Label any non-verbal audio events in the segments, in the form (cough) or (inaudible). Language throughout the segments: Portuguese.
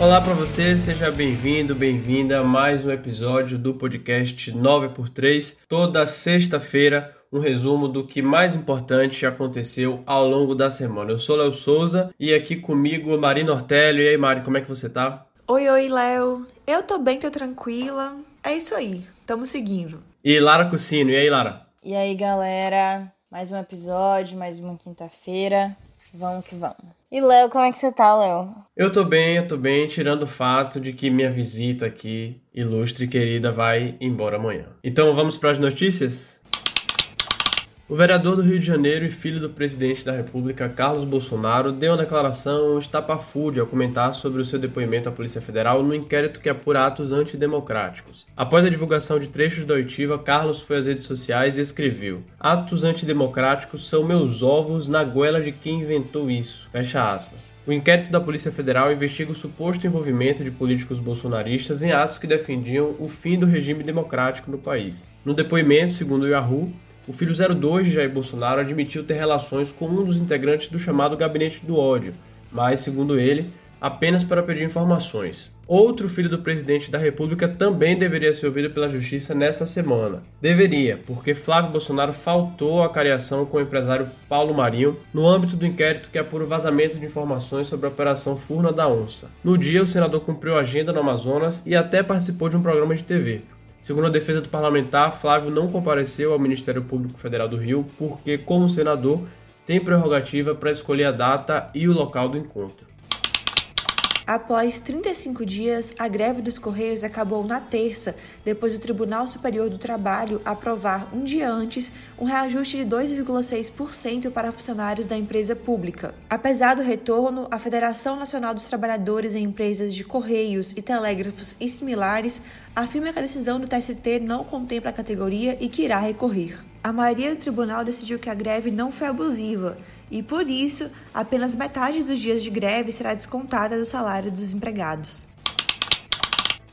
Olá para você, seja bem-vindo, bem-vinda a mais um episódio do podcast 9x3. Toda sexta-feira, um resumo do que mais importante aconteceu ao longo da semana. Eu sou Léo Souza e aqui comigo Marina Ortélio. E aí, Mari, como é que você tá? Oi, oi, Léo. Eu tô bem, tô tranquila. É isso aí, tamo seguindo. E Lara Cucino, e aí, Lara? E aí, galera? Mais um episódio, mais uma quinta-feira. Vamos que vamos. E Léo, como é que você tá, Léo? Eu tô bem, eu tô bem, tirando o fato de que minha visita aqui, ilustre e querida, vai embora amanhã. Então vamos para as notícias? O vereador do Rio de Janeiro e filho do presidente da República, Carlos Bolsonaro, deu uma declaração estapafúrdia ao comentar sobre o seu depoimento à Polícia Federal no inquérito que apura atos antidemocráticos. Após a divulgação de trechos da oitiva, Carlos foi às redes sociais e escreveu: Atos antidemocráticos são meus ovos na goela de quem inventou isso. Fecha aspas. O inquérito da Polícia Federal investiga o suposto envolvimento de políticos bolsonaristas em atos que defendiam o fim do regime democrático no país. No depoimento, segundo o Yahoo, o filho 02 de Jair Bolsonaro admitiu ter relações com um dos integrantes do chamado Gabinete do Ódio, mas, segundo ele, apenas para pedir informações. Outro filho do presidente da República também deveria ser ouvido pela justiça nesta semana. Deveria, porque Flávio Bolsonaro faltou à cariação com o empresário Paulo Marinho no âmbito do inquérito que apura o vazamento de informações sobre a Operação Furna da Onça. No dia, o senador cumpriu a agenda no Amazonas e até participou de um programa de TV. Segundo a defesa do parlamentar, Flávio não compareceu ao Ministério Público Federal do Rio porque, como senador, tem prerrogativa para escolher a data e o local do encontro. Após 35 dias, a greve dos Correios acabou na terça, depois do Tribunal Superior do Trabalho aprovar um dia antes um reajuste de 2,6% para funcionários da empresa pública. Apesar do retorno, a Federação Nacional dos Trabalhadores em Empresas de Correios e Telégrafos e similares afirma que a decisão do TST não contempla a categoria e que irá recorrer. A maioria do tribunal decidiu que a greve não foi abusiva e, por isso, apenas metade dos dias de greve será descontada do salário dos empregados.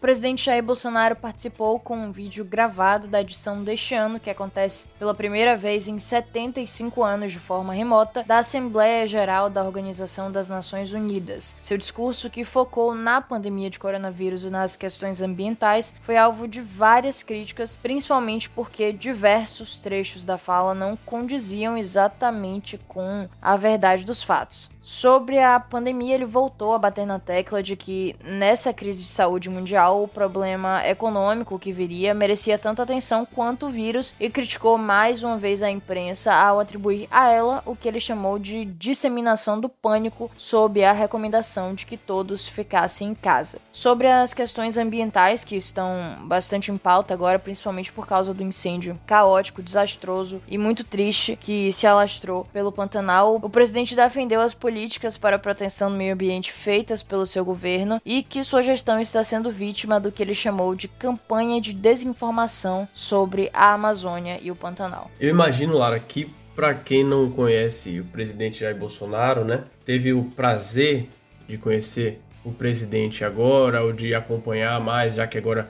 Presidente Jair Bolsonaro participou com um vídeo gravado da edição deste ano, que acontece pela primeira vez em 75 anos de forma remota, da Assembleia Geral da Organização das Nações Unidas. Seu discurso, que focou na pandemia de coronavírus e nas questões ambientais, foi alvo de várias críticas, principalmente porque diversos trechos da fala não condiziam exatamente com a verdade dos fatos. Sobre a pandemia, ele voltou a bater na tecla de que nessa crise de saúde mundial o problema econômico que viria merecia tanta atenção quanto o vírus e criticou mais uma vez a imprensa ao atribuir a ela o que ele chamou de disseminação do pânico sob a recomendação de que todos ficassem em casa. Sobre as questões ambientais que estão bastante em pauta agora, principalmente por causa do incêndio caótico, desastroso e muito triste que se alastrou pelo Pantanal, o presidente defendeu as políticas políticas para a proteção do meio ambiente feitas pelo seu governo e que sua gestão está sendo vítima do que ele chamou de campanha de desinformação sobre a Amazônia e o Pantanal. Eu imagino, Lara, que para quem não conhece o presidente Jair Bolsonaro, né, teve o prazer de conhecer o presidente agora ou de acompanhar mais, já que agora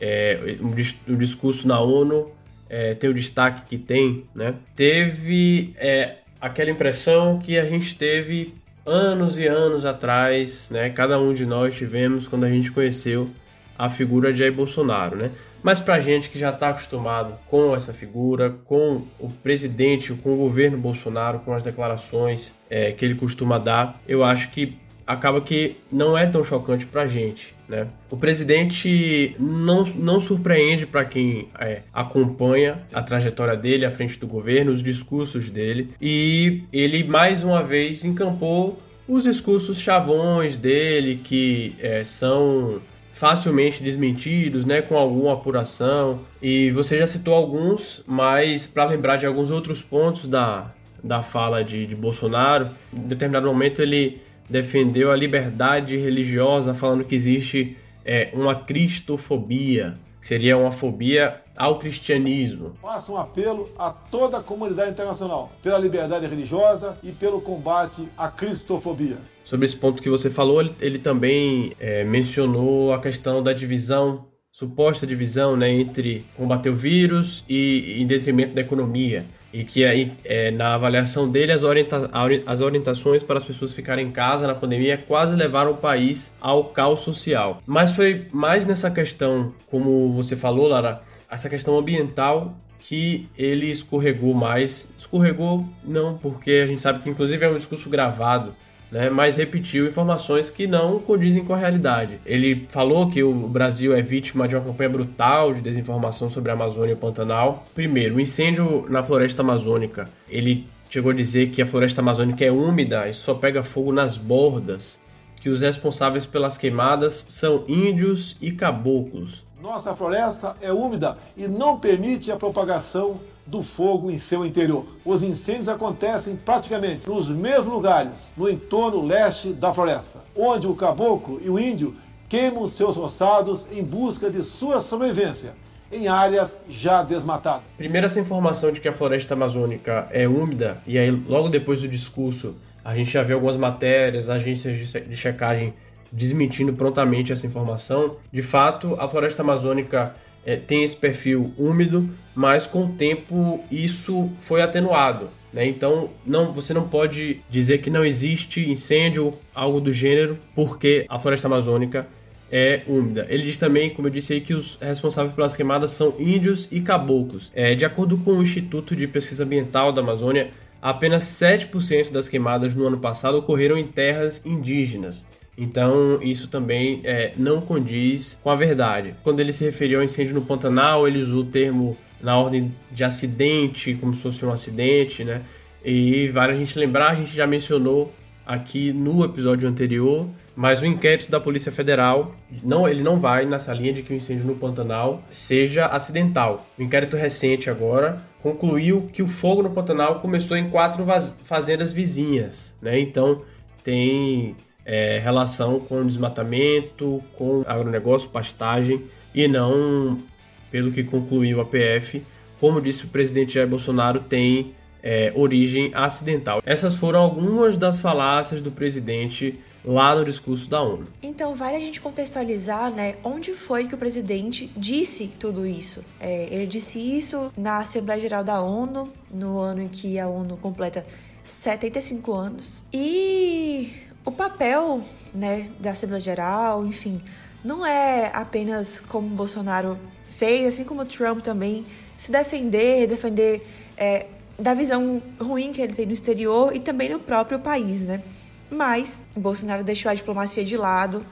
é, o discurso na ONU é, tem o destaque que tem, né? Teve é, aquela impressão que a gente teve anos e anos atrás, né? Cada um de nós tivemos quando a gente conheceu a figura de Jair Bolsonaro, né? Mas para gente que já está acostumado com essa figura, com o presidente, com o governo Bolsonaro, com as declarações é, que ele costuma dar, eu acho que acaba que não é tão chocante para a gente. Né? O presidente não, não surpreende para quem é, acompanha a trajetória dele à frente do governo, os discursos dele, e ele mais uma vez encampou os discursos chavões dele, que é, são facilmente desmentidos, né, com alguma apuração. E você já citou alguns, mas para lembrar de alguns outros pontos da, da fala de, de Bolsonaro, em determinado momento ele defendeu a liberdade religiosa, falando que existe é, uma cristofobia, que seria uma fobia ao cristianismo. Faço um apelo a toda a comunidade internacional pela liberdade religiosa e pelo combate à cristofobia. Sobre esse ponto que você falou, ele, ele também é, mencionou a questão da divisão, suposta divisão né, entre combater o vírus e em detrimento da economia. E que aí, é, na avaliação dele as, orienta as orientações para as pessoas ficarem em casa na pandemia quase levaram o país ao caos social. Mas foi mais nessa questão, como você falou, Lara, essa questão ambiental que ele escorregou mais. Escorregou não, porque a gente sabe que inclusive é um discurso gravado né, mas repetiu informações que não condizem com a realidade. Ele falou que o Brasil é vítima de uma campanha brutal de desinformação sobre a Amazônia e o Pantanal. Primeiro, o incêndio na floresta amazônica. Ele chegou a dizer que a floresta amazônica é úmida e só pega fogo nas bordas, que os responsáveis pelas queimadas são índios e caboclos. Nossa floresta é úmida e não permite a propagação do fogo em seu interior. Os incêndios acontecem praticamente nos mesmos lugares, no entorno leste da floresta, onde o caboclo e o índio queimam seus roçados em busca de sua sobrevivência em áreas já desmatadas. Primeiro, essa informação de que a floresta amazônica é úmida, e aí logo depois do discurso a gente já vê algumas matérias, agências de checagem desmentindo prontamente essa informação. De fato, a floresta amazônica é, tem esse perfil úmido, mas com o tempo isso foi atenuado. Né? Então não, você não pode dizer que não existe incêndio algo do gênero porque a floresta amazônica é úmida. Ele diz também, como eu disse aí, que os responsáveis pelas queimadas são índios e caboclos. É, de acordo com o Instituto de Pesquisa Ambiental da Amazônia, apenas 7% das queimadas no ano passado ocorreram em terras indígenas. Então, isso também é, não condiz com a verdade. Quando ele se referiu ao incêndio no Pantanal, ele usou o termo na ordem de acidente, como se fosse um acidente, né? E vale a gente lembrar, a gente já mencionou aqui no episódio anterior, mas o inquérito da Polícia Federal, não, ele não vai nessa linha de que o incêndio no Pantanal seja acidental. O inquérito recente agora concluiu que o fogo no Pantanal começou em quatro fazendas vizinhas, né? Então tem é, relação com desmatamento, com agronegócio, pastagem e não pelo que concluiu a PF. Como disse o presidente Jair Bolsonaro, tem é, origem acidental. Essas foram algumas das falácias do presidente lá no discurso da ONU. Então, vale a gente contextualizar, né, onde foi que o presidente disse tudo isso. É, ele disse isso na Assembleia Geral da ONU, no ano em que a ONU completa 75 anos. E o papel né, da Assembleia Geral, enfim, não é apenas como Bolsonaro fez, assim como Trump também, se defender, defender é, da visão ruim que ele tem no exterior e também no próprio país, né? Mas Bolsonaro deixou a diplomacia de lado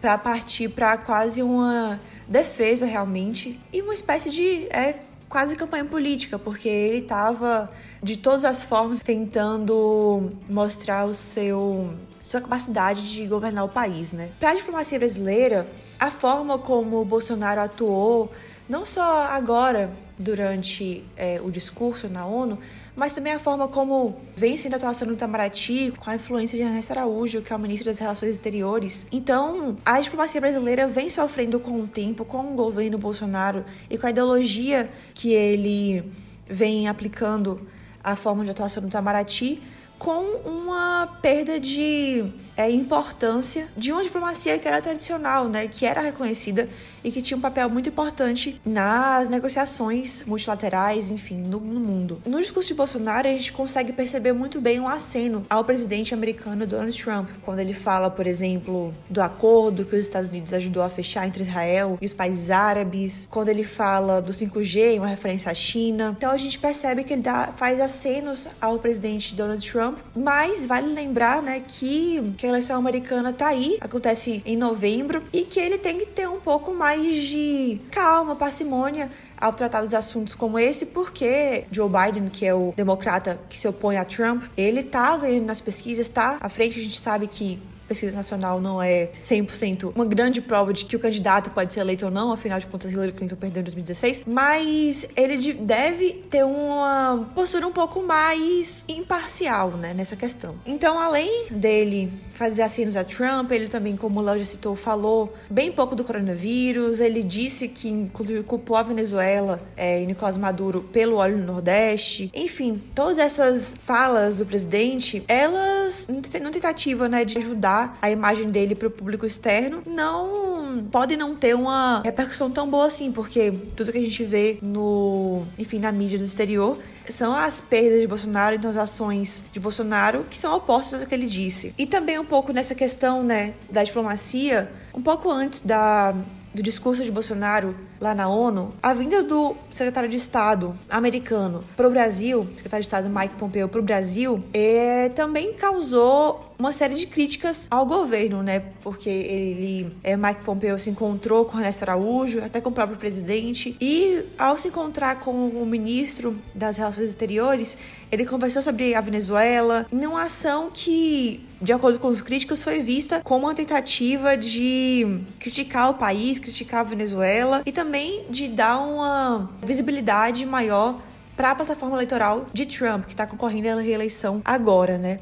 para partir para quase uma defesa realmente e uma espécie de é, quase campanha política, porque ele estava de todas as formas tentando mostrar o seu sua capacidade de governar o país, né? Para a diplomacia brasileira, a forma como o Bolsonaro atuou, não só agora durante é, o discurso na ONU, mas também a forma como vem sendo a atuação no Itamaraty, com a influência de Ernesto Araújo, que é o ministro das Relações Exteriores. Então, a diplomacia brasileira vem sofrendo com o tempo, com o governo Bolsonaro e com a ideologia que ele vem aplicando a forma de atuação no Itamaraty, com uma perda de é, importância de uma diplomacia que era tradicional, né, que era reconhecida e que tinha um papel muito importante nas negociações multilaterais, enfim, no, no, mundo. No discurso de Bolsonaro, a gente consegue perceber muito bem um aceno ao presidente americano Donald Trump, quando ele fala, por exemplo, do acordo que os Estados Unidos ajudou a fechar entre Israel e os países árabes, quando ele fala do 5G, uma referência à China. Então a gente percebe que ele dá, faz acenos ao presidente Donald Trump, mas vale lembrar, né, que, que eleição americana tá aí, acontece em novembro, e que ele tem que ter um pouco mais de calma, parcimônia ao tratar dos assuntos como esse, porque Joe Biden, que é o democrata que se opõe a Trump, ele tá ganhando nas pesquisas, tá à frente, a gente sabe que pesquisa nacional não é 100% uma grande prova de que o candidato pode ser eleito ou não, afinal de contas Hillary Clinton perdeu em 2016, mas ele deve ter uma postura um pouco mais imparcial, né, nessa questão. Então, além dele fazer acenos a Trump, ele também, como o Léo já citou, falou bem pouco do coronavírus, ele disse que inclusive culpou a Venezuela é, e Nicolás Maduro pelo óleo no Nordeste, enfim, todas essas falas do presidente, elas, no tentativa, né, de ajudar a imagem dele para o público externo, não podem não ter uma repercussão tão boa assim, porque tudo que a gente vê no, enfim, na mídia no exterior são as perdas de Bolsonaro, então as ações de Bolsonaro que são opostas ao que ele disse. E também um pouco nessa questão, né, da diplomacia, um pouco antes da do discurso de Bolsonaro lá na ONU, a vinda do secretário de Estado americano para o Brasil, secretário de Estado Mike Pompeo para o Brasil, é, também causou uma série de críticas ao governo, né? Porque ele, é, Mike Pompeo se encontrou com Ernesto Araújo, até com o próprio presidente, e ao se encontrar com o ministro das Relações Exteriores, ele conversou sobre a Venezuela, numa ação que, de acordo com os críticos, foi vista como uma tentativa de criticar o país, criticar a Venezuela e também de dar uma visibilidade maior para a plataforma eleitoral de Trump, que está concorrendo à reeleição agora, né?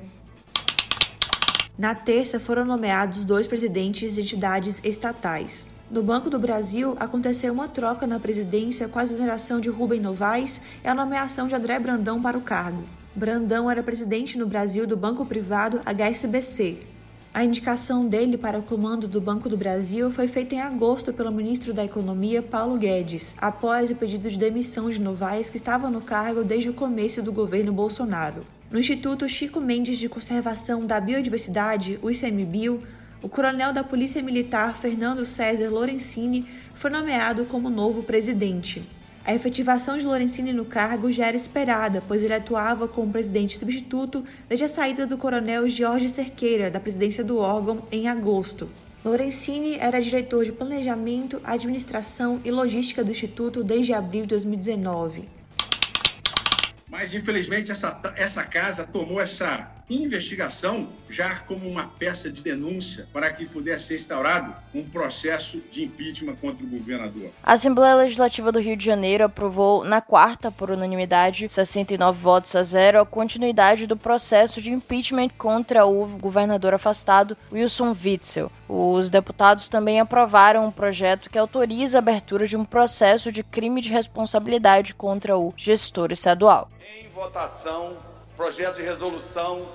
Na terça foram nomeados dois presidentes de entidades estatais. No Banco do Brasil, aconteceu uma troca na presidência com a exoneração de Rubem Novaes e a nomeação de André Brandão para o cargo. Brandão era presidente no Brasil do banco privado HSBC. A indicação dele para o comando do Banco do Brasil foi feita em agosto pelo ministro da Economia, Paulo Guedes, após o pedido de demissão de Novaes, que estava no cargo desde o começo do governo Bolsonaro. No Instituto Chico Mendes de Conservação da Biodiversidade, o ICMBio, o coronel da Polícia Militar Fernando César Lorenzini foi nomeado como novo presidente. A efetivação de Lorenzini no cargo já era esperada, pois ele atuava como presidente substituto desde a saída do coronel Jorge Cerqueira da presidência do órgão em agosto. Lorenzini era diretor de Planejamento, Administração e Logística do Instituto desde abril de 2019. Mas, infelizmente, essa, essa casa tomou essa investigação já como uma peça de denúncia para que pudesse ser instaurado um processo de impeachment contra o governador. A Assembleia Legislativa do Rio de Janeiro aprovou na quarta, por unanimidade, 69 votos a zero, a continuidade do processo de impeachment contra o governador afastado Wilson Witzel. Os deputados também aprovaram um projeto que autoriza a abertura de um processo de crime de responsabilidade contra o gestor estadual. Em votação, projeto de resolução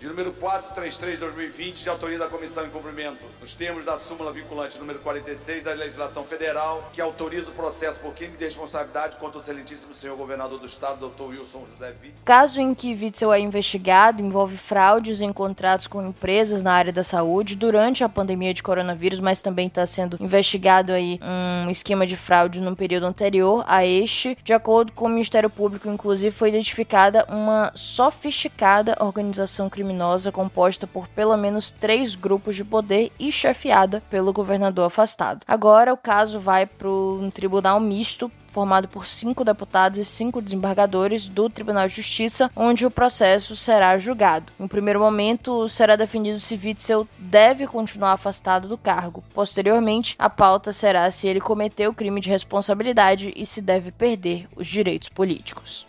de número 433 de 2020, de autoria da Comissão em Cumprimento, nos termos da súmula vinculante número 46 da legislação federal, que autoriza o processo por crime de responsabilidade contra o excelentíssimo senhor governador do estado, Dr. Wilson José Witzel. Caso em que Witzel é investigado envolve fraudes em contratos com empresas na área da saúde durante a pandemia de coronavírus, mas também está sendo investigado aí um esquema de fraude no período anterior a este. De acordo com o Ministério Público, inclusive, foi identificada uma sofisticada organização criminosa criminosa composta por pelo menos três grupos de poder e chefiada pelo governador afastado. Agora o caso vai para um tribunal misto formado por cinco deputados e cinco desembargadores do Tribunal de Justiça, onde o processo será julgado. Em primeiro momento, será definido se Witzel deve continuar afastado do cargo. Posteriormente, a pauta será se ele cometeu crime de responsabilidade e se deve perder os direitos políticos.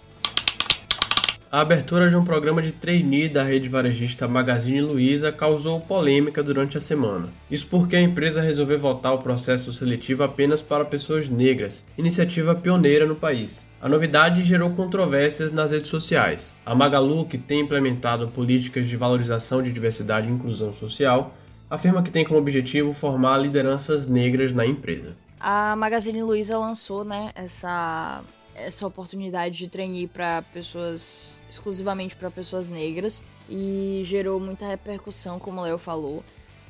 A abertura de um programa de trainee da rede varejista Magazine Luiza causou polêmica durante a semana. Isso porque a empresa resolveu voltar o processo seletivo apenas para pessoas negras, iniciativa pioneira no país. A novidade gerou controvérsias nas redes sociais. A Magalu, que tem implementado políticas de valorização de diversidade e inclusão social, afirma que tem como objetivo formar lideranças negras na empresa. A Magazine Luiza lançou né, essa essa oportunidade de trainee para pessoas exclusivamente para pessoas negras e gerou muita repercussão, como o Léo falou.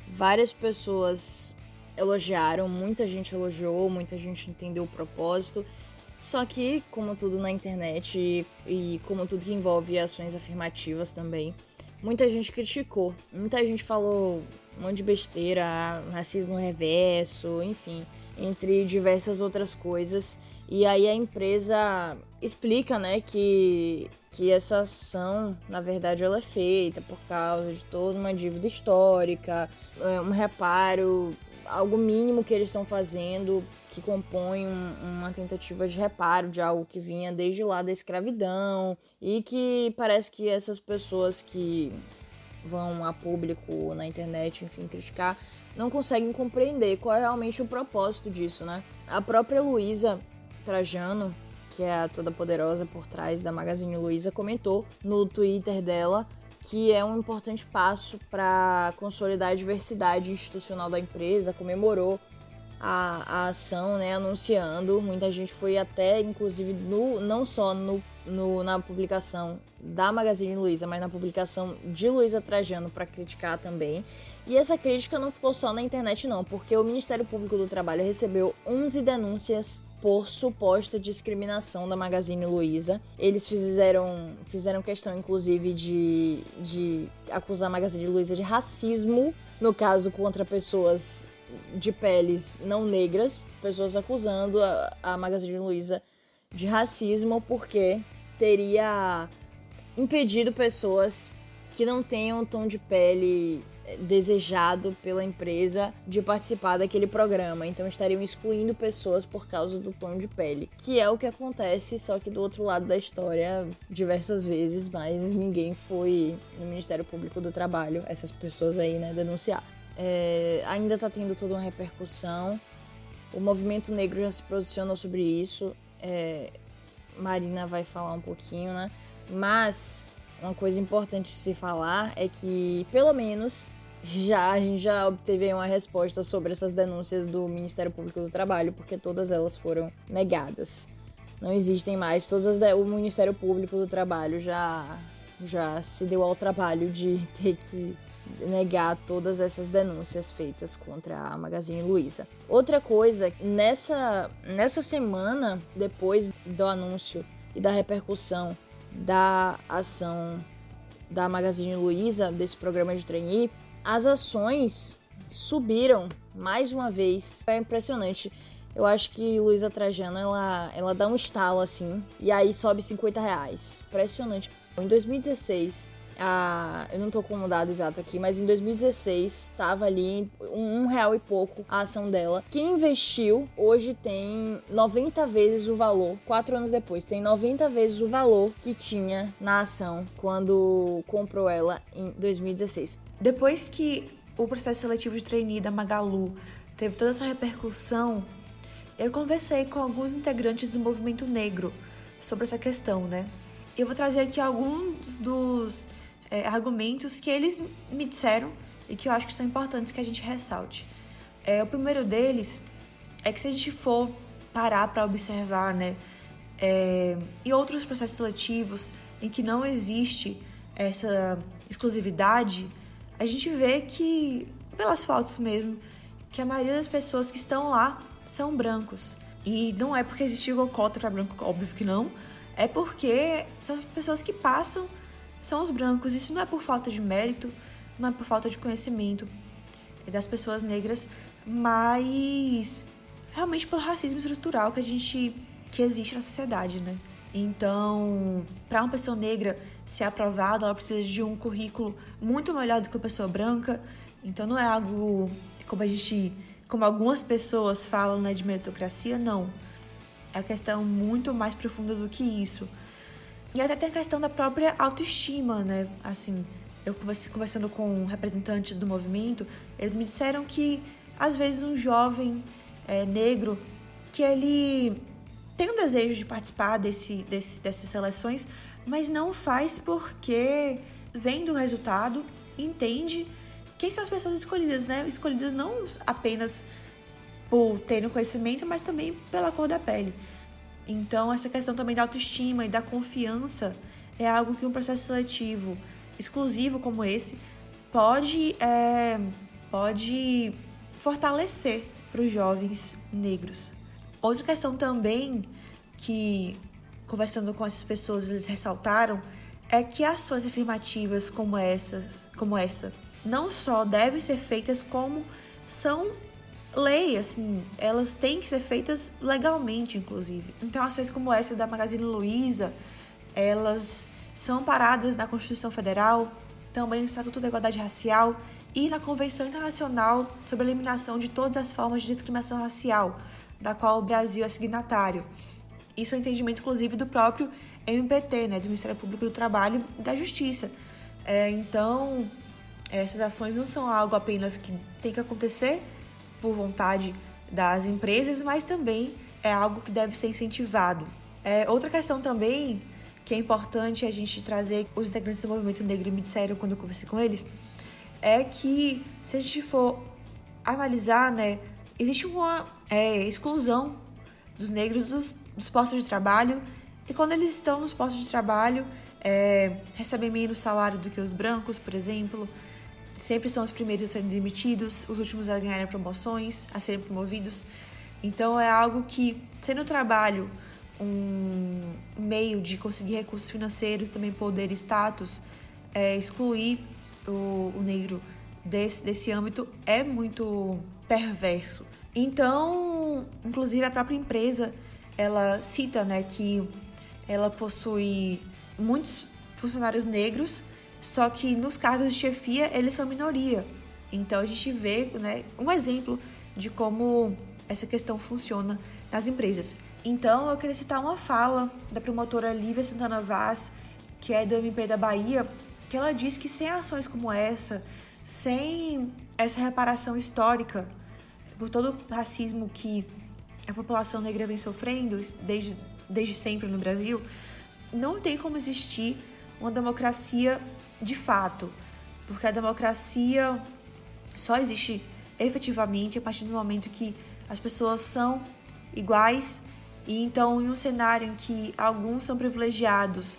Várias pessoas elogiaram, muita gente elogiou, muita gente entendeu o propósito. Só que, como tudo na internet e, e como tudo que envolve ações afirmativas também, muita gente criticou. Muita gente falou um monte de besteira, racismo reverso, enfim, entre diversas outras coisas. E aí a empresa explica, né, que, que essa ação, na verdade, ela é feita por causa de toda uma dívida histórica, é, um reparo, algo mínimo que eles estão fazendo que compõe um, uma tentativa de reparo de algo que vinha desde lá da escravidão e que parece que essas pessoas que vão a público na internet, enfim, criticar, não conseguem compreender qual é realmente o propósito disso, né? A própria Luísa Trajano, que é a toda poderosa por trás da Magazine Luiza, comentou no Twitter dela que é um importante passo para consolidar a diversidade institucional da empresa, comemorou a, a ação, né, anunciando. Muita gente foi até, inclusive, no, não só no, no, na publicação da Magazine Luiza, mas na publicação de Luiza Trajano para criticar também. E essa crítica não ficou só na internet, não, porque o Ministério Público do Trabalho recebeu 11 denúncias por suposta discriminação da Magazine Luiza. Eles fizeram, fizeram questão, inclusive, de, de acusar a Magazine Luiza de racismo, no caso, contra pessoas de peles não negras, pessoas acusando a, a Magazine Luiza de racismo porque teria impedido pessoas que não tenham um tom de pele desejado pela empresa de participar daquele programa. Então estariam excluindo pessoas por causa do tom de pele. Que é o que acontece, só que do outro lado da história, diversas vezes, mas ninguém foi no Ministério Público do Trabalho, essas pessoas aí, né, denunciar. É, ainda tá tendo toda uma repercussão. O movimento negro já se posicionou sobre isso. É, Marina vai falar um pouquinho, né? Mas uma coisa importante de se falar é que, pelo menos, já a gente já obteve uma resposta sobre essas denúncias do Ministério Público do Trabalho, porque todas elas foram negadas. Não existem mais. Todas as o Ministério Público do Trabalho já já se deu ao trabalho de (laughs) ter que negar todas essas denúncias feitas contra a Magazine Luiza. Outra coisa, nessa nessa semana depois do anúncio e da repercussão da ação da Magazine Luiza desse programa de trainee, as ações subiram mais uma vez. É impressionante. Eu acho que Luísa Trajano, ela, ela dá um estalo assim, e aí sobe 50 reais. Impressionante. Em 2016, a, eu não tô com o dado exato aqui, mas em 2016 estava ali um, um, real e pouco a ação dela. Quem investiu hoje tem 90 vezes o valor, quatro anos depois, tem 90 vezes o valor que tinha na ação quando comprou ela em 2016. Depois que o processo seletivo de trainee da Magalu teve toda essa repercussão, eu conversei com alguns integrantes do movimento negro sobre essa questão, né? Eu vou trazer aqui alguns dos é, argumentos que eles me disseram e que eu acho que são importantes que a gente ressalte. É, o primeiro deles é que se a gente for parar para observar, né, é, e outros processos seletivos em que não existe essa exclusividade, a gente vê que, pelas fotos mesmo, que a maioria das pessoas que estão lá são brancos. E não é porque existe cota para branco, óbvio que não. É porque são pessoas que passam, são os brancos. Isso não é por falta de mérito, não é por falta de conhecimento das pessoas negras, mas realmente pelo racismo estrutural que a gente que existe na sociedade, né? Então, para uma pessoa negra ser aprovada, ela precisa de um currículo muito melhor do que uma pessoa branca. Então, não é algo como a gente, como algumas pessoas falam, né, de meritocracia, não. É uma questão muito mais profunda do que isso. E até tem a questão da própria autoestima, né? Assim, eu conversando com representantes do movimento, eles me disseram que às vezes um jovem é, negro que ele tem um desejo de participar desse, desse, dessas seleções, mas não faz porque vendo o resultado, entende quem são as pessoas escolhidas, né? Escolhidas não apenas por terem conhecimento, mas também pela cor da pele. Então, essa questão também da autoestima e da confiança é algo que um processo seletivo exclusivo como esse pode, é, pode fortalecer para os jovens negros. Outra questão também que, conversando com essas pessoas, eles ressaltaram é que ações afirmativas como essas, como essa, não só devem ser feitas como são lei, assim, elas têm que ser feitas legalmente, inclusive. Então, ações como essa da Magazine Luiza, elas são amparadas na Constituição Federal, também no Estatuto da Igualdade Racial e na Convenção Internacional sobre a Eliminação de Todas as Formas de Discriminação Racial, da qual o Brasil é signatário. Isso é um entendimento, inclusive, do próprio MPT, né, do Ministério Público do Trabalho e da Justiça. É, então, essas ações não são algo apenas que tem que acontecer por vontade das empresas, mas também é algo que deve ser incentivado. É, outra questão também que é importante a gente trazer, os integrantes do movimento negro me disseram quando eu conversei com eles, é que se a gente for analisar, né, existe uma é, exclusão dos negros dos, dos, postos de trabalho e quando eles estão nos postos de trabalho é, recebem menos salário do que os brancos, por exemplo. Sempre são os primeiros a serem demitidos, os últimos a ganharem promoções, a serem promovidos. Então é algo que, sendo o trabalho um meio de conseguir recursos financeiros, também poder e status, é, excluir o, o negro desse, desse âmbito é muito perverso. Então, inclusive a própria empresa, ela cita né, que ela possui muitos funcionários negros, só que nos cargos de chefia eles são minoria. Então a gente vê né, um exemplo de como essa questão funciona nas empresas. Então eu queria citar uma fala da promotora Lívia Santana Vaz, que é do MP da Bahia, que ela diz que sem ações como essa, sem essa reparação histórica por todo o racismo que a população negra vem sofrendo desde, desde sempre no Brasil, não tem como existir uma democracia de fato, porque a democracia só existe efetivamente a partir do momento que as pessoas são iguais e então em um cenário em que alguns são privilegiados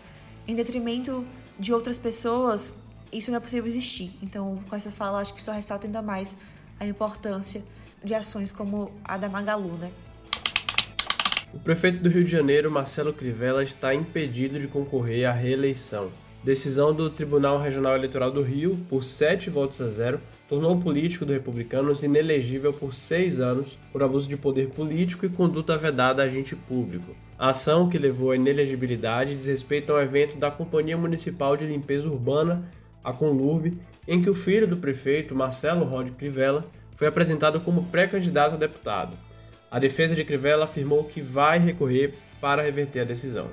em detrimento de outras pessoas, isso não é possível existir. Então, com essa fala, acho que só ressalta ainda mais a importância de ações como a da Magalu, né? O prefeito do Rio de Janeiro, Marcelo Crivella, está impedido de concorrer à reeleição. Decisão do Tribunal Regional Eleitoral do Rio, por 7 votos a 0, tornou o político do Republicanos inelegível por seis anos por abuso de poder político e conduta vedada a agente público. A ação que levou à inelegibilidade diz respeito ao evento da Companhia Municipal de Limpeza Urbana, a Conlurb, em que o filho do prefeito, Marcelo Rod Crivella, foi apresentado como pré-candidato a deputado. A defesa de Crivella afirmou que vai recorrer para reverter a decisão.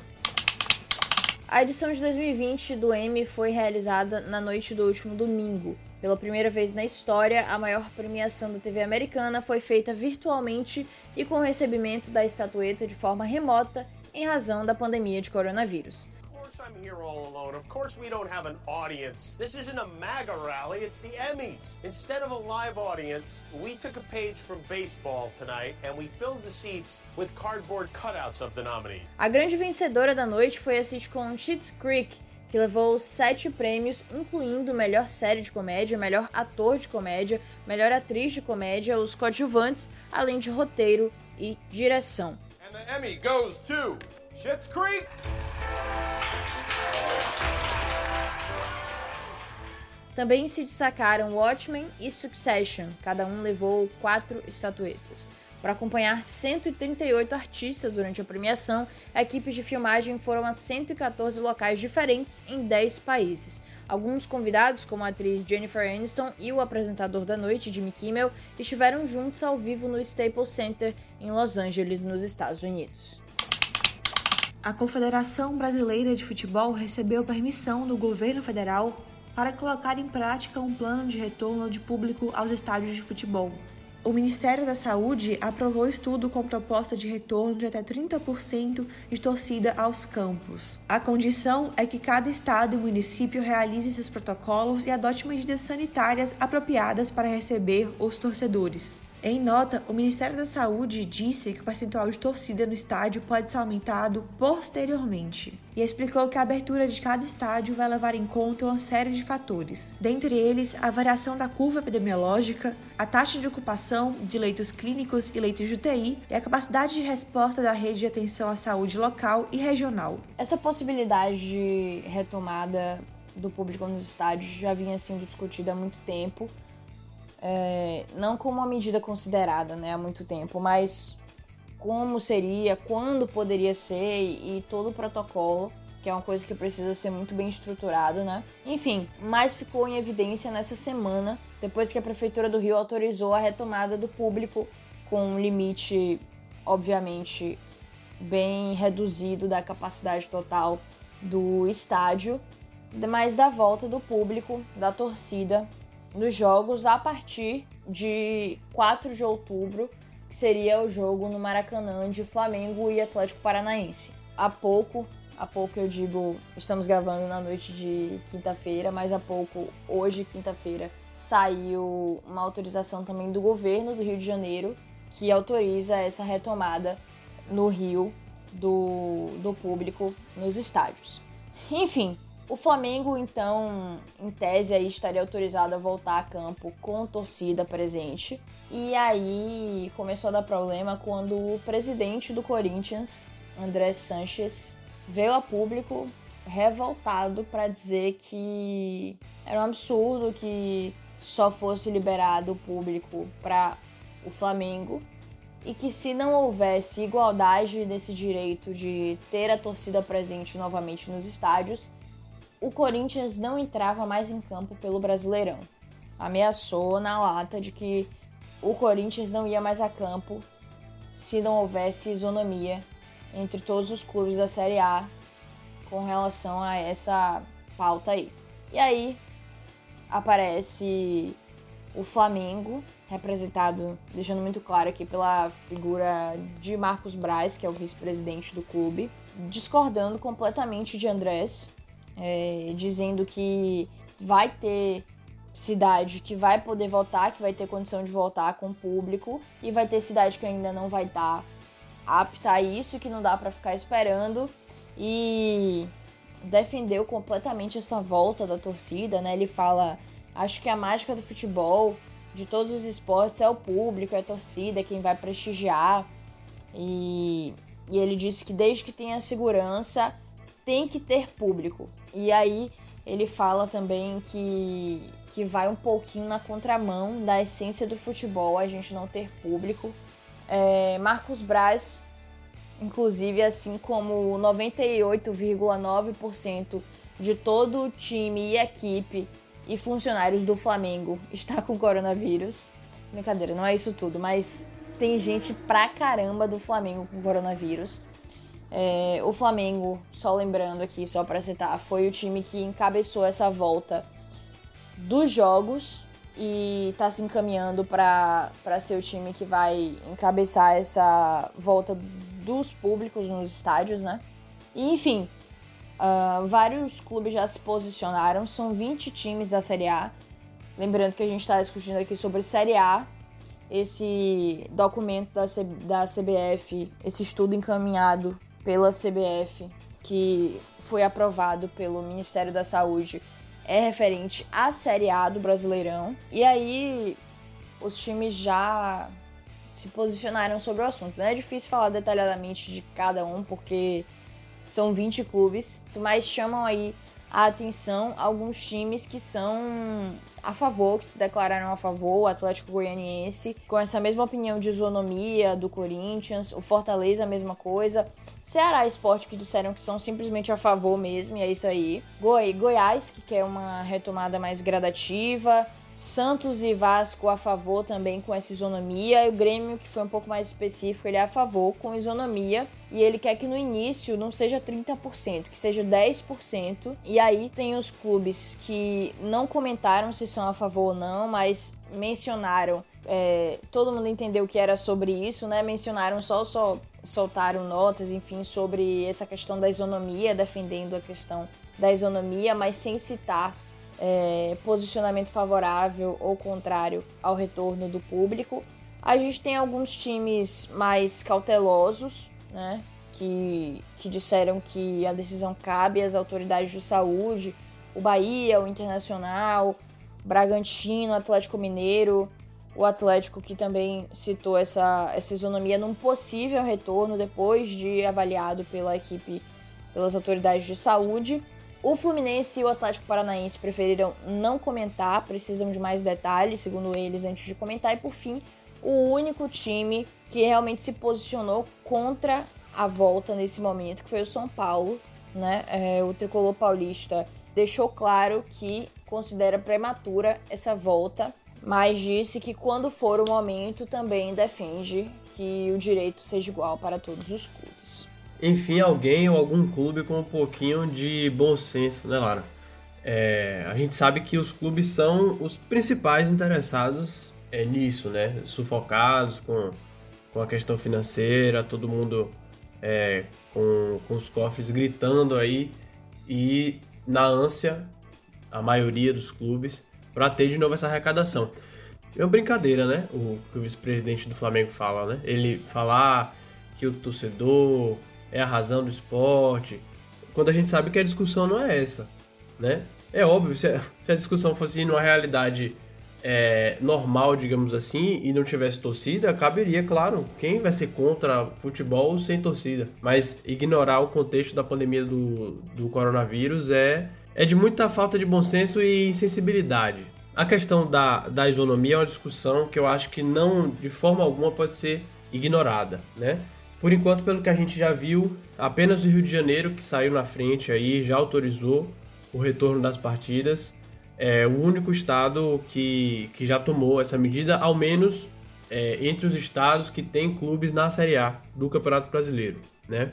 A edição de 2020 do Emmy foi realizada na noite do último domingo. Pela primeira vez na história, a maior premiação da TV americana foi feita virtualmente e com recebimento da estatueta de forma remota em razão da pandemia de coronavírus. I'm here all alone. Of course, we don't have an audience. This isn't a MAGA rally, it's the Emmys. Instead of a live audience, we took a page from baseball tonight and we filled the seats with cardboard cutouts of the nominees. A grande vencedora da noite foi a sitcom Schitt's Creek, que levou sete prêmios, incluindo melhor série de comédia, melhor ator de comédia, melhor atriz de comédia, os coadjuvantes, além de roteiro e direção. And the Emmy goes to Schitt's Creek. Também se destacaram Watchmen e Succession, cada um levou quatro estatuetas. Para acompanhar 138 artistas durante a premiação, equipes de filmagem foram a 114 locais diferentes em 10 países. Alguns convidados, como a atriz Jennifer Aniston e o apresentador da noite, Jimmy Kimmel, estiveram juntos ao vivo no Staples Center, em Los Angeles, nos Estados Unidos. A Confederação Brasileira de Futebol recebeu permissão do governo federal para colocar em prática um plano de retorno de público aos estádios de futebol. O Ministério da Saúde aprovou estudo com proposta de retorno de até 30% de torcida aos campos. A condição é que cada estado e município realize seus protocolos e adote medidas sanitárias apropriadas para receber os torcedores. Em nota, o Ministério da Saúde disse que o percentual de torcida no estádio pode ser aumentado posteriormente e explicou que a abertura de cada estádio vai levar em conta uma série de fatores, dentre eles a variação da curva epidemiológica, a taxa de ocupação de leitos clínicos e leitos de UTI e a capacidade de resposta da rede de atenção à saúde local e regional. Essa possibilidade de retomada do público nos estádios já vinha sendo discutida há muito tempo é, não como uma medida considerada né, há muito tempo, mas como seria, quando poderia ser e, e todo o protocolo, que é uma coisa que precisa ser muito bem estruturado, né? Enfim, mas ficou em evidência nessa semana, depois que a Prefeitura do Rio autorizou a retomada do público com um limite, obviamente, bem reduzido da capacidade total do estádio, mas da volta do público, da torcida nos jogos a partir de 4 de outubro, que seria o jogo no Maracanã de Flamengo e Atlético Paranaense. Há pouco, há pouco eu digo, estamos gravando na noite de quinta-feira, mas há pouco, hoje, quinta-feira, saiu uma autorização também do governo do Rio de Janeiro que autoriza essa retomada no Rio do, do público nos estádios. Enfim, o Flamengo, então, em tese, aí estaria autorizado a voltar a campo com torcida presente. E aí começou a dar problema quando o presidente do Corinthians, André Sanches, veio a público revoltado para dizer que era um absurdo que só fosse liberado o público para o Flamengo e que se não houvesse igualdade nesse direito de ter a torcida presente novamente nos estádios, o Corinthians não entrava mais em campo pelo Brasileirão. Ameaçou na lata de que o Corinthians não ia mais a campo se não houvesse isonomia entre todos os clubes da Série A com relação a essa pauta aí. E aí aparece o Flamengo, representado, deixando muito claro aqui pela figura de Marcos Braz, que é o vice-presidente do clube, discordando completamente de Andrés, é, dizendo que vai ter cidade que vai poder voltar, que vai ter condição de voltar com o público, e vai ter cidade que ainda não vai estar apta a isso, que não dá para ficar esperando. E defendeu completamente essa volta da torcida, né? Ele fala, acho que a mágica do futebol, de todos os esportes, é o público, é a torcida, é quem vai prestigiar. E, e ele disse que desde que tenha segurança, tem que ter público. E aí ele fala também que, que vai um pouquinho na contramão da essência do futebol, a gente não ter público. É, Marcos Braz inclusive assim como 98,9% de todo o time e equipe e funcionários do Flamengo está com coronavírus. Brincadeira, não é isso tudo, mas tem gente pra caramba do Flamengo com coronavírus. É, o Flamengo, só lembrando aqui, só para citar, foi o time que encabeçou essa volta dos jogos e está se encaminhando para ser o time que vai encabeçar essa volta dos públicos nos estádios, né? E, enfim, uh, vários clubes já se posicionaram, são 20 times da Série A. Lembrando que a gente está discutindo aqui sobre Série A, esse documento da, C da CBF, esse estudo encaminhado pela CBF, que foi aprovado pelo Ministério da Saúde, é referente à Série A do Brasileirão. E aí os times já se posicionaram sobre o assunto. Não é difícil falar detalhadamente de cada um, porque são 20 clubes, mas chamam aí a atenção alguns times que são a favor, que se declararam a favor, o Atlético Goianiense, com essa mesma opinião de isonomia do Corinthians, o Fortaleza a mesma coisa, Ceará Esporte que disseram que são simplesmente a favor mesmo, e é isso aí. Goi Goiás, que quer uma retomada mais gradativa, Santos e Vasco a favor também com essa isonomia. E o Grêmio, que foi um pouco mais específico, ele é a favor com isonomia. E ele quer que no início não seja 30%, que seja 10%. E aí tem os clubes que não comentaram se são a favor ou não, mas mencionaram. É, todo mundo entendeu que era sobre isso, né? Mencionaram só, só soltaram notas, enfim, sobre essa questão da isonomia, defendendo a questão da isonomia, mas sem citar é, posicionamento favorável ou contrário ao retorno do público. A gente tem alguns times mais cautelosos, né? Que, que disseram que a decisão cabe às autoridades de saúde, o Bahia, o Internacional, Bragantino, Atlético Mineiro, o Atlético que também citou essa, essa isonomia num possível retorno depois de avaliado pela equipe, pelas autoridades de saúde. O Fluminense e o Atlético Paranaense preferiram não comentar, precisam de mais detalhes, segundo eles, antes de comentar. E por fim, o único time que realmente se posicionou contra a volta nesse momento, que foi o São Paulo, né? É, o tricolor paulista deixou claro que considera prematura essa volta, mas disse que quando for o momento também defende que o direito seja igual para todos os clubes enfim, alguém ou algum clube com um pouquinho de bom senso, né, Lara? É, a gente sabe que os clubes são os principais interessados é, nisso, né? Sufocados com, com a questão financeira, todo mundo é, com, com os cofres gritando aí e na ânsia, a maioria dos clubes, para ter de novo essa arrecadação. É uma brincadeira, né? O que o vice-presidente do Flamengo fala, né? Ele falar que o torcedor é a razão do esporte, quando a gente sabe que a discussão não é essa, né? É óbvio, se a, se a discussão fosse numa realidade é, normal, digamos assim, e não tivesse torcida, caberia, claro, quem vai ser contra futebol sem torcida. Mas ignorar o contexto da pandemia do, do coronavírus é, é de muita falta de bom senso e insensibilidade. A questão da, da isonomia é uma discussão que eu acho que não, de forma alguma, pode ser ignorada, né? Por enquanto, pelo que a gente já viu, apenas o Rio de Janeiro, que saiu na frente aí, já autorizou o retorno das partidas. É o único estado que, que já tomou essa medida, ao menos é, entre os estados que têm clubes na Série A do Campeonato Brasileiro, né?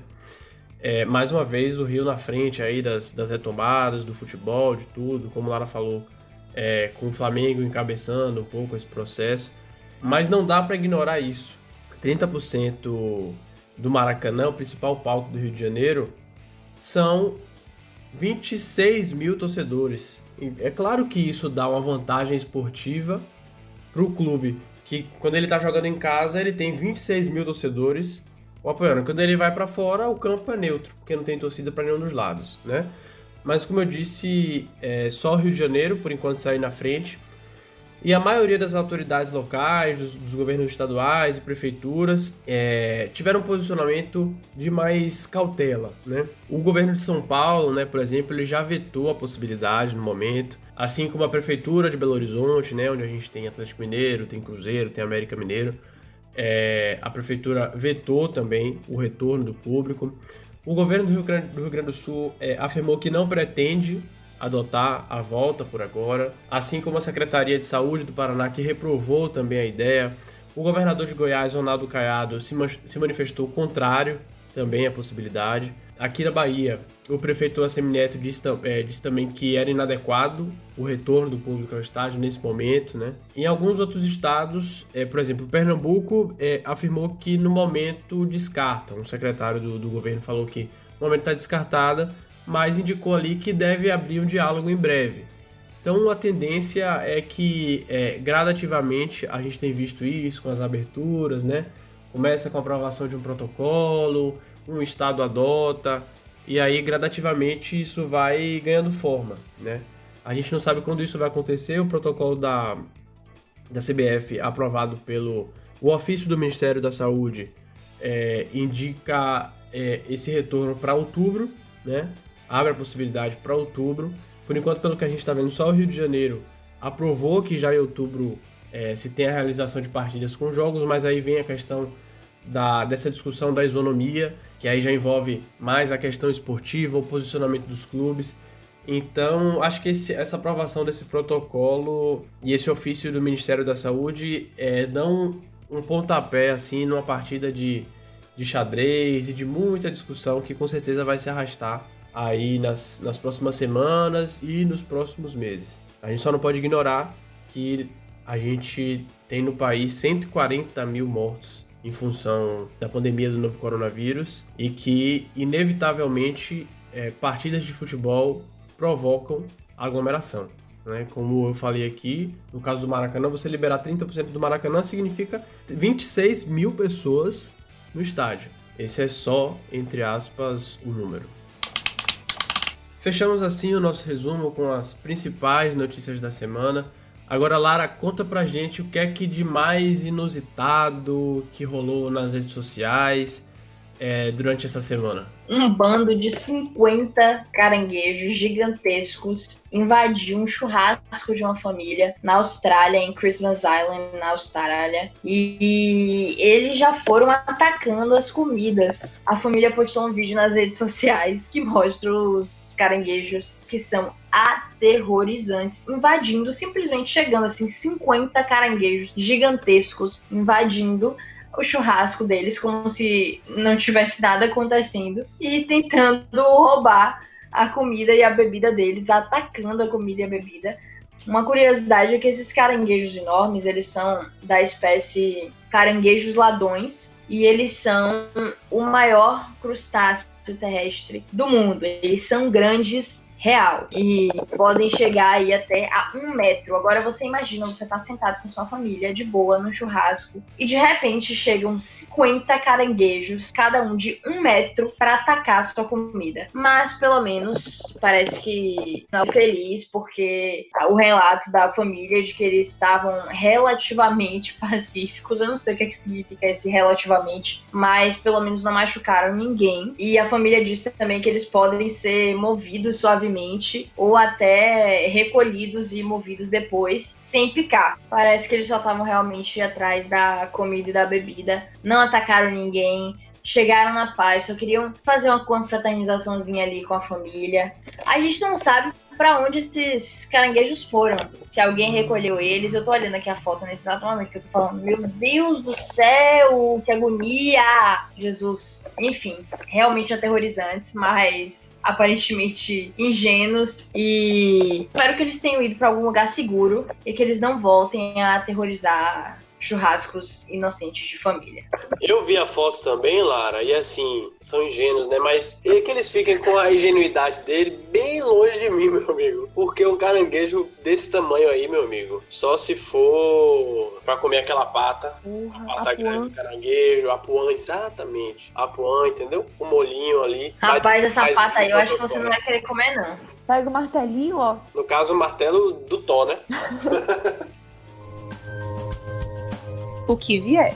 É, mais uma vez, o Rio na frente aí das, das retomadas, do futebol, de tudo, como Lara falou, é, com o Flamengo encabeçando um pouco esse processo. Mas não dá para ignorar isso. 30% do Maracanã, o principal palco do Rio de Janeiro, são 26 mil torcedores. É claro que isso dá uma vantagem esportiva para o clube, que quando ele está jogando em casa, ele tem 26 mil torcedores o apoiando. Quando ele vai para fora, o campo é neutro, porque não tem torcida para nenhum dos lados, né? Mas como eu disse, é só o Rio de Janeiro, por enquanto, sair na frente. E a maioria das autoridades locais, dos, dos governos estaduais e prefeituras é, tiveram um posicionamento de mais cautela. Né? O governo de São Paulo, né, por exemplo, ele já vetou a possibilidade no momento, assim como a prefeitura de Belo Horizonte, né, onde a gente tem Atlético Mineiro, tem Cruzeiro, tem América Mineiro. É, a prefeitura vetou também o retorno do público. O governo do Rio Grande do, Rio Grande do Sul é, afirmou que não pretende adotar a volta por agora, assim como a Secretaria de Saúde do Paraná, que reprovou também a ideia. O governador de Goiás, Ronaldo Caiado, se, se manifestou contrário também à possibilidade. Aqui na Bahia, o prefeito Assemineto disse, é, disse, também que era inadequado o retorno do público ao estádio nesse momento, né? Em alguns outros estados, é, por exemplo, Pernambuco é, afirmou que no momento descarta. Um secretário do, do governo falou que no momento está descartada, mas indicou ali que deve abrir um diálogo em breve. Então a tendência é que é, gradativamente a gente tem visto isso com as aberturas, né? Começa com a aprovação de um protocolo, um estado adota, e aí gradativamente isso vai ganhando forma, né? A gente não sabe quando isso vai acontecer, o protocolo da, da CBF aprovado pelo o ofício do Ministério da Saúde é, indica é, esse retorno para outubro, né? Abre a possibilidade para outubro. Por enquanto, pelo que a gente está vendo, só o Rio de Janeiro aprovou que já em outubro é, se tem a realização de partidas com jogos, mas aí vem a questão da, dessa discussão da isonomia, que aí já envolve mais a questão esportiva, o posicionamento dos clubes. Então, acho que esse, essa aprovação desse protocolo e esse ofício do Ministério da Saúde é, dão um pontapé assim numa partida de, de xadrez e de muita discussão que com certeza vai se arrastar aí nas, nas próximas semanas e nos próximos meses. A gente só não pode ignorar que a gente tem no país 140 mil mortos em função da pandemia do novo coronavírus e que, inevitavelmente, é, partidas de futebol provocam aglomeração. Né? Como eu falei aqui, no caso do Maracanã, você liberar 30% do Maracanã significa 26 mil pessoas no estádio. Esse é só, entre aspas, o número. Fechamos assim o nosso resumo com as principais notícias da semana. Agora, Lara, conta pra gente o que é que de mais inusitado que rolou nas redes sociais é, durante essa semana. Um bando de 50 caranguejos gigantescos invadiu um churrasco de uma família na Austrália, em Christmas Island, na Austrália. E eles já foram atacando as comidas. A família postou um vídeo nas redes sociais que mostra os caranguejos que são aterrorizantes, invadindo, simplesmente chegando assim, 50 caranguejos gigantescos invadindo o churrasco deles como se não tivesse nada acontecendo e tentando roubar a comida e a bebida deles, atacando a comida e a bebida. Uma curiosidade é que esses caranguejos enormes, eles são da espécie caranguejos ladões e eles são o maior crustáceo terrestre do mundo. Eles são grandes real. E podem chegar aí até a um metro. Agora você imagina, você tá sentado com sua família de boa no churrasco e de repente chegam 50 caranguejos, cada um de um metro, para atacar a sua comida. Mas pelo menos parece que não é feliz porque o relato da família de que eles estavam relativamente (laughs) pacíficos. Eu não sei o que, é que significa esse relativamente, mas pelo menos não machucaram ninguém. E a família disse também que eles podem ser movidos suavemente ou até recolhidos e movidos depois, sem picar. Parece que eles só estavam realmente atrás da comida e da bebida, não atacaram ninguém, chegaram na paz, só queriam fazer uma confraternizaçãozinha ali com a família. A gente não sabe para onde esses caranguejos foram. Se alguém recolheu eles, eu tô olhando aqui a foto nesse exato momento que eu tô falando, meu Deus do céu, que agonia! Jesus. Enfim, realmente aterrorizantes, mas aparentemente ingênuos e espero que eles tenham ido para algum lugar seguro e que eles não voltem a aterrorizar churrascos inocentes de família. Eu vi a foto também, Lara, e assim, são ingênuos, né? Mas é que eles fiquem com a ingenuidade dele bem longe de mim, (laughs) meu amigo. Porque um caranguejo desse tamanho aí, meu amigo, só se for pra comer aquela pata. Porra, a pata grande do caranguejo, a puã, exatamente. A puã, entendeu? O molinho ali. Rapaz, essa pata aí, eu acho que você não vai querer comer, não. Pega o martelinho, ó. No caso, o martelo do Tó, né? (laughs) o que vier.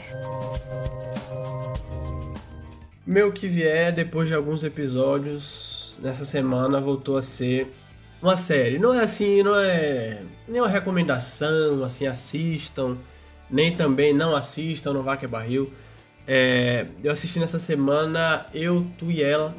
Meu que vier, depois de alguns episódios, nessa semana voltou a ser uma série. Não é assim, não é nenhuma recomendação, assim, assistam, nem também não assistam no Vaca Barril. É, eu assisti nessa semana Eu, Tu e Ela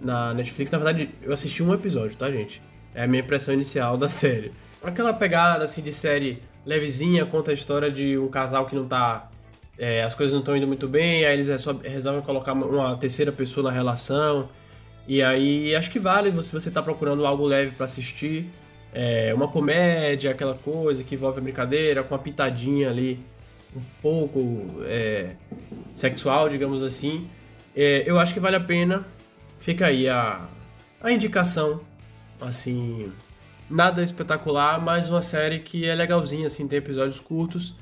na Netflix. Na verdade, eu assisti um episódio, tá, gente? É a minha impressão inicial (laughs) da série. Aquela pegada, assim, de série levezinha, conta a história de um casal que não tá. É, as coisas não estão indo muito bem, aí eles resolvem colocar uma terceira pessoa na relação. E aí acho que vale se você está procurando algo leve para assistir. É, uma comédia, aquela coisa que envolve a brincadeira, com uma pitadinha ali um pouco é, sexual, digamos assim. É, eu acho que vale a pena. Fica aí a, a indicação, assim, nada espetacular, mas uma série que é legalzinha, assim, tem episódios curtos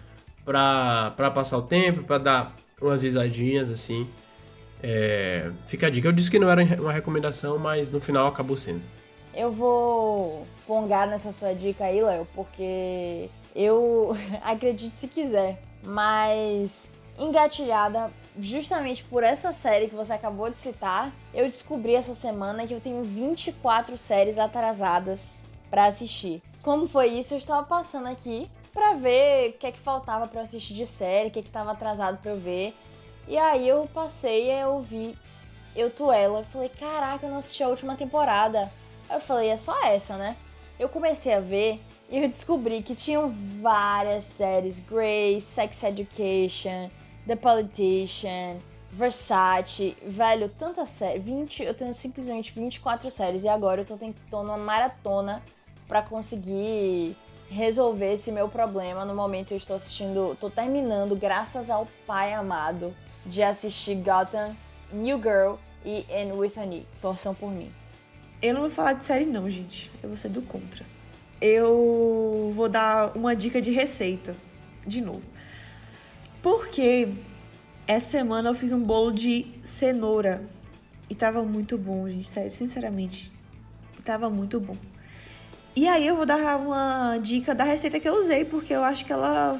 pra, passar o tempo, pra dar umas risadinhas, assim. É, fica a dica. Eu disse que não era uma recomendação, mas no final acabou sendo. Eu vou pongar nessa sua dica aí, Léo, porque eu (laughs) acredito se quiser, mas engatilhada justamente por essa série que você acabou de citar, eu descobri essa semana que eu tenho 24 séries atrasadas para assistir. Como foi isso? Eu estava passando aqui para ver o que é que faltava para assistir de série, o que é que estava atrasado para eu ver. E aí eu passei e eu vi Eu Tu Ela. Eu falei, caraca, eu não assisti a última temporada. Eu falei, é só essa, né? Eu comecei a ver e eu descobri que tinham várias séries. Grace, Sex Education, The Politician, Versace, velho, tanta série. 20, eu tenho simplesmente 24 séries e agora eu tô tentando uma maratona para conseguir resolver esse meu problema. No momento eu estou assistindo, tô terminando, graças ao pai amado, de assistir Gotham, New Girl e And With a Knee. Torçam por mim. Eu não vou falar de série não, gente. Eu vou ser do contra. Eu vou dar uma dica de receita, de novo. Porque essa semana eu fiz um bolo de cenoura e tava muito bom, gente, sério, sinceramente. Tava muito bom. E aí eu vou dar uma dica da receita que eu usei, porque eu acho que ela,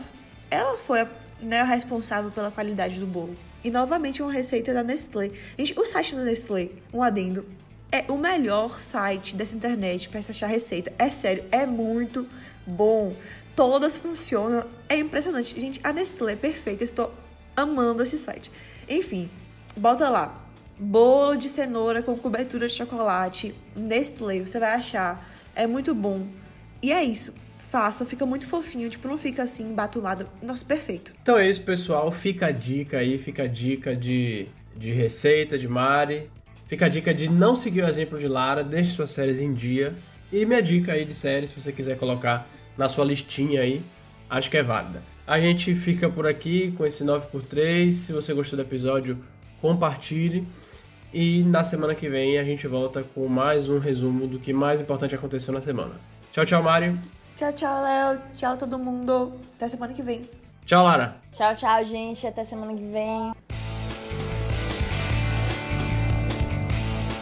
ela foi né, a responsável pela qualidade do bolo. E novamente uma receita da Nestlé. Gente, o site da Nestlé, um adendo, é o melhor site dessa internet para achar receita. É sério, é muito bom. Todas funcionam. É impressionante. Gente, a Nestlé é perfeita. Estou amando esse site. Enfim, bota lá. Bolo de cenoura com cobertura de chocolate. Nestlé, você vai achar é muito bom. E é isso. Façam, fica muito fofinho, tipo, não fica assim, batumado. Nossa, perfeito. Então é isso, pessoal. Fica a dica aí, fica a dica de, de receita de Mari. Fica a dica de não seguir o exemplo de Lara, deixe suas séries em dia. E minha dica aí de séries, se você quiser colocar na sua listinha aí, acho que é válida. A gente fica por aqui com esse 9x3. Se você gostou do episódio, compartilhe. E na semana que vem a gente volta com mais um resumo do que mais importante aconteceu na semana. Tchau, tchau, Mário. Tchau, tchau, Léo. Tchau, todo mundo. Até semana que vem. Tchau, Lara. Tchau, tchau, gente. Até semana que vem.